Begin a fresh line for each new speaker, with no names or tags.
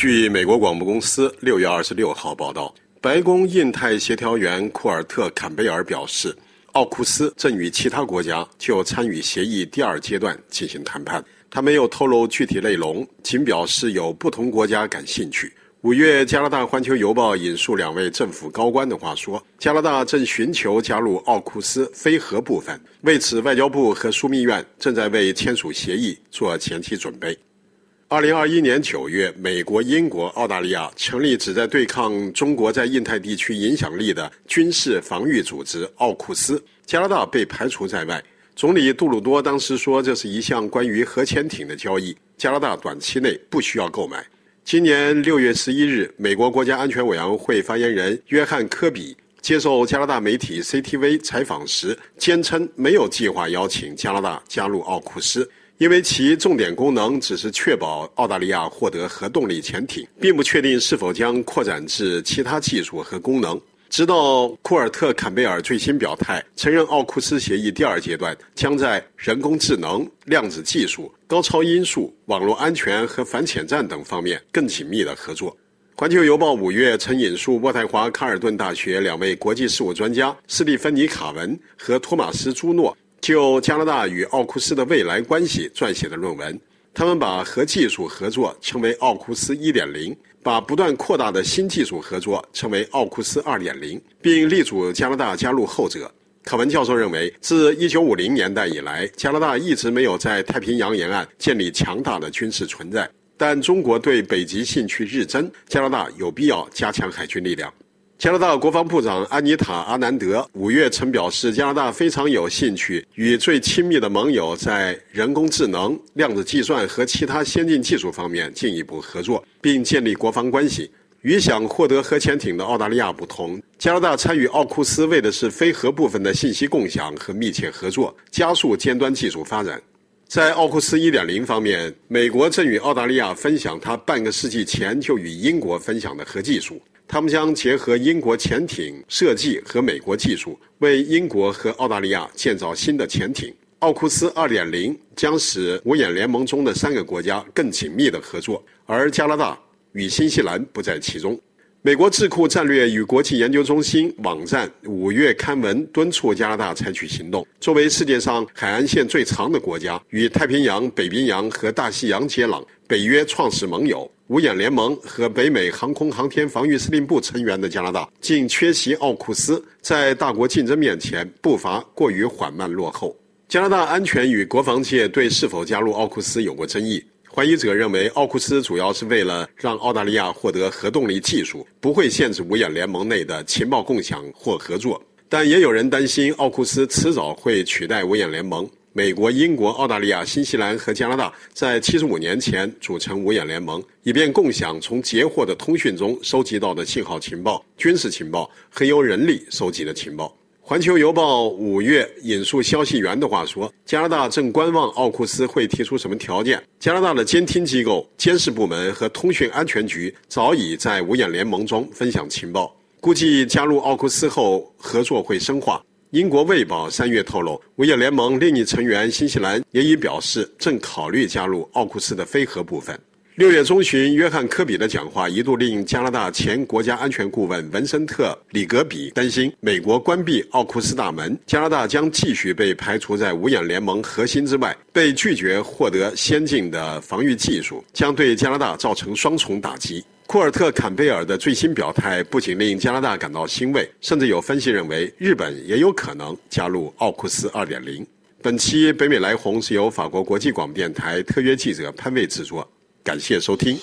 据美国广播公司六月二十六号报道，白宫印太协调员库尔特·坎贝尔表示，奥库斯正与其他国家就参与协议第二阶段进行谈判。他没有透露具体内容，仅表示有不同国家感兴趣。五月，加拿大《环球邮报》引述两位政府高官的话说，加拿大正寻求加入奥库斯非核部分，为此，外交部和枢密院正在为签署协议做前期准备。二零二一年九月，美国、英国、澳大利亚成立旨在对抗中国在印太地区影响力的军事防御组织奥库斯，加拿大被排除在外。总理杜鲁多当时说，这是一项关于核潜艇的交易，加拿大短期内不需要购买。今年六月十一日，美国国家安全委员会发言人约翰科比接受加拿大媒体 CTV 采访时，坚称没有计划邀请加拿大加入奥库斯。因为其重点功能只是确保澳大利亚获得核动力潜艇，并不确定是否将扩展至其他技术和功能。直到库尔特·坎贝尔最新表态，承认奥库斯协议第二阶段将在人工智能、量子技术、高超音速、网络安全和反潜战等方面更紧密的合作。环球邮报五月曾引述渥太华卡尔顿大学两位国际事务专家斯蒂芬妮·卡文和托马斯·朱诺。就加拿大与奥库斯的未来关系撰写的论文，他们把核技术合作称为奥库斯1.0，把不断扩大的新技术合作称为奥库斯2.0，并力主加拿大加入后者。卡文教授认为，自1950年代以来，加拿大一直没有在太平洋沿岸建立强大的军事存在，但中国对北极兴趣日增，加拿大有必要加强海军力量。加拿大国防部长安妮塔·阿南德五月曾表示，加拿大非常有兴趣与最亲密的盟友在人工智能、量子计算和其他先进技术方面进一步合作，并建立国防关系。与想获得核潜艇的澳大利亚不同，加拿大参与奥库斯为的是非核部分的信息共享和密切合作，加速尖端技术发展。在奥库斯1.0方面，美国正与澳大利亚分享它半个世纪前就与英国分享的核技术。他们将结合英国潜艇设计和美国技术，为英国和澳大利亚建造新的潜艇。奥库斯2.0将使五眼联盟中的三个国家更紧密的合作，而加拿大与新西兰不在其中。美国智库战略与国际研究中心网站五月刊文敦促加拿大采取行动。作为世界上海岸线最长的国家，与太平洋、北冰洋和大西洋接壤，北约创始盟友。五眼联盟和北美航空航天防御司令部成员的加拿大，竟缺席奥库斯，在大国竞争面前步伐过于缓慢落后。加拿大安全与国防界对是否加入奥库斯有过争议，怀疑者认为奥库斯主要是为了让澳大利亚获得核动力技术，不会限制五眼联盟内的情报共享或合作。但也有人担心奥库斯迟早会取代五眼联盟。美国、英国、澳大利亚、新西兰和加拿大在七十五年前组成五眼联盟，以便共享从截获的通讯中收集到的信号情报、军事情报和由人力收集的情报。环球邮报五月引述消息源的话说，加拿大正观望奥库斯会提出什么条件。加拿大的监听机构、监视部门和通讯安全局早已在五眼联盟中分享情报，估计加入奥库斯后合作会深化。英国《卫报》三月透露，五眼联盟另一成员新西兰也已表示正考虑加入奥库斯的非核部分。六月中旬，约翰·科比的讲话一度令加拿大前国家安全顾问文森特·里格比担心，美国关闭奥库斯大门，加拿大将继续被排除在五眼联盟核心之外，被拒绝获得先进的防御技术，将对加拿大造成双重打击。库尔特·坎贝尔的最新表态不仅令加拿大感到欣慰，甚至有分析认为日本也有可能加入奥库斯二点零。本期北美来红是由法国国际广播电台特约记者潘卫制作，感谢收听。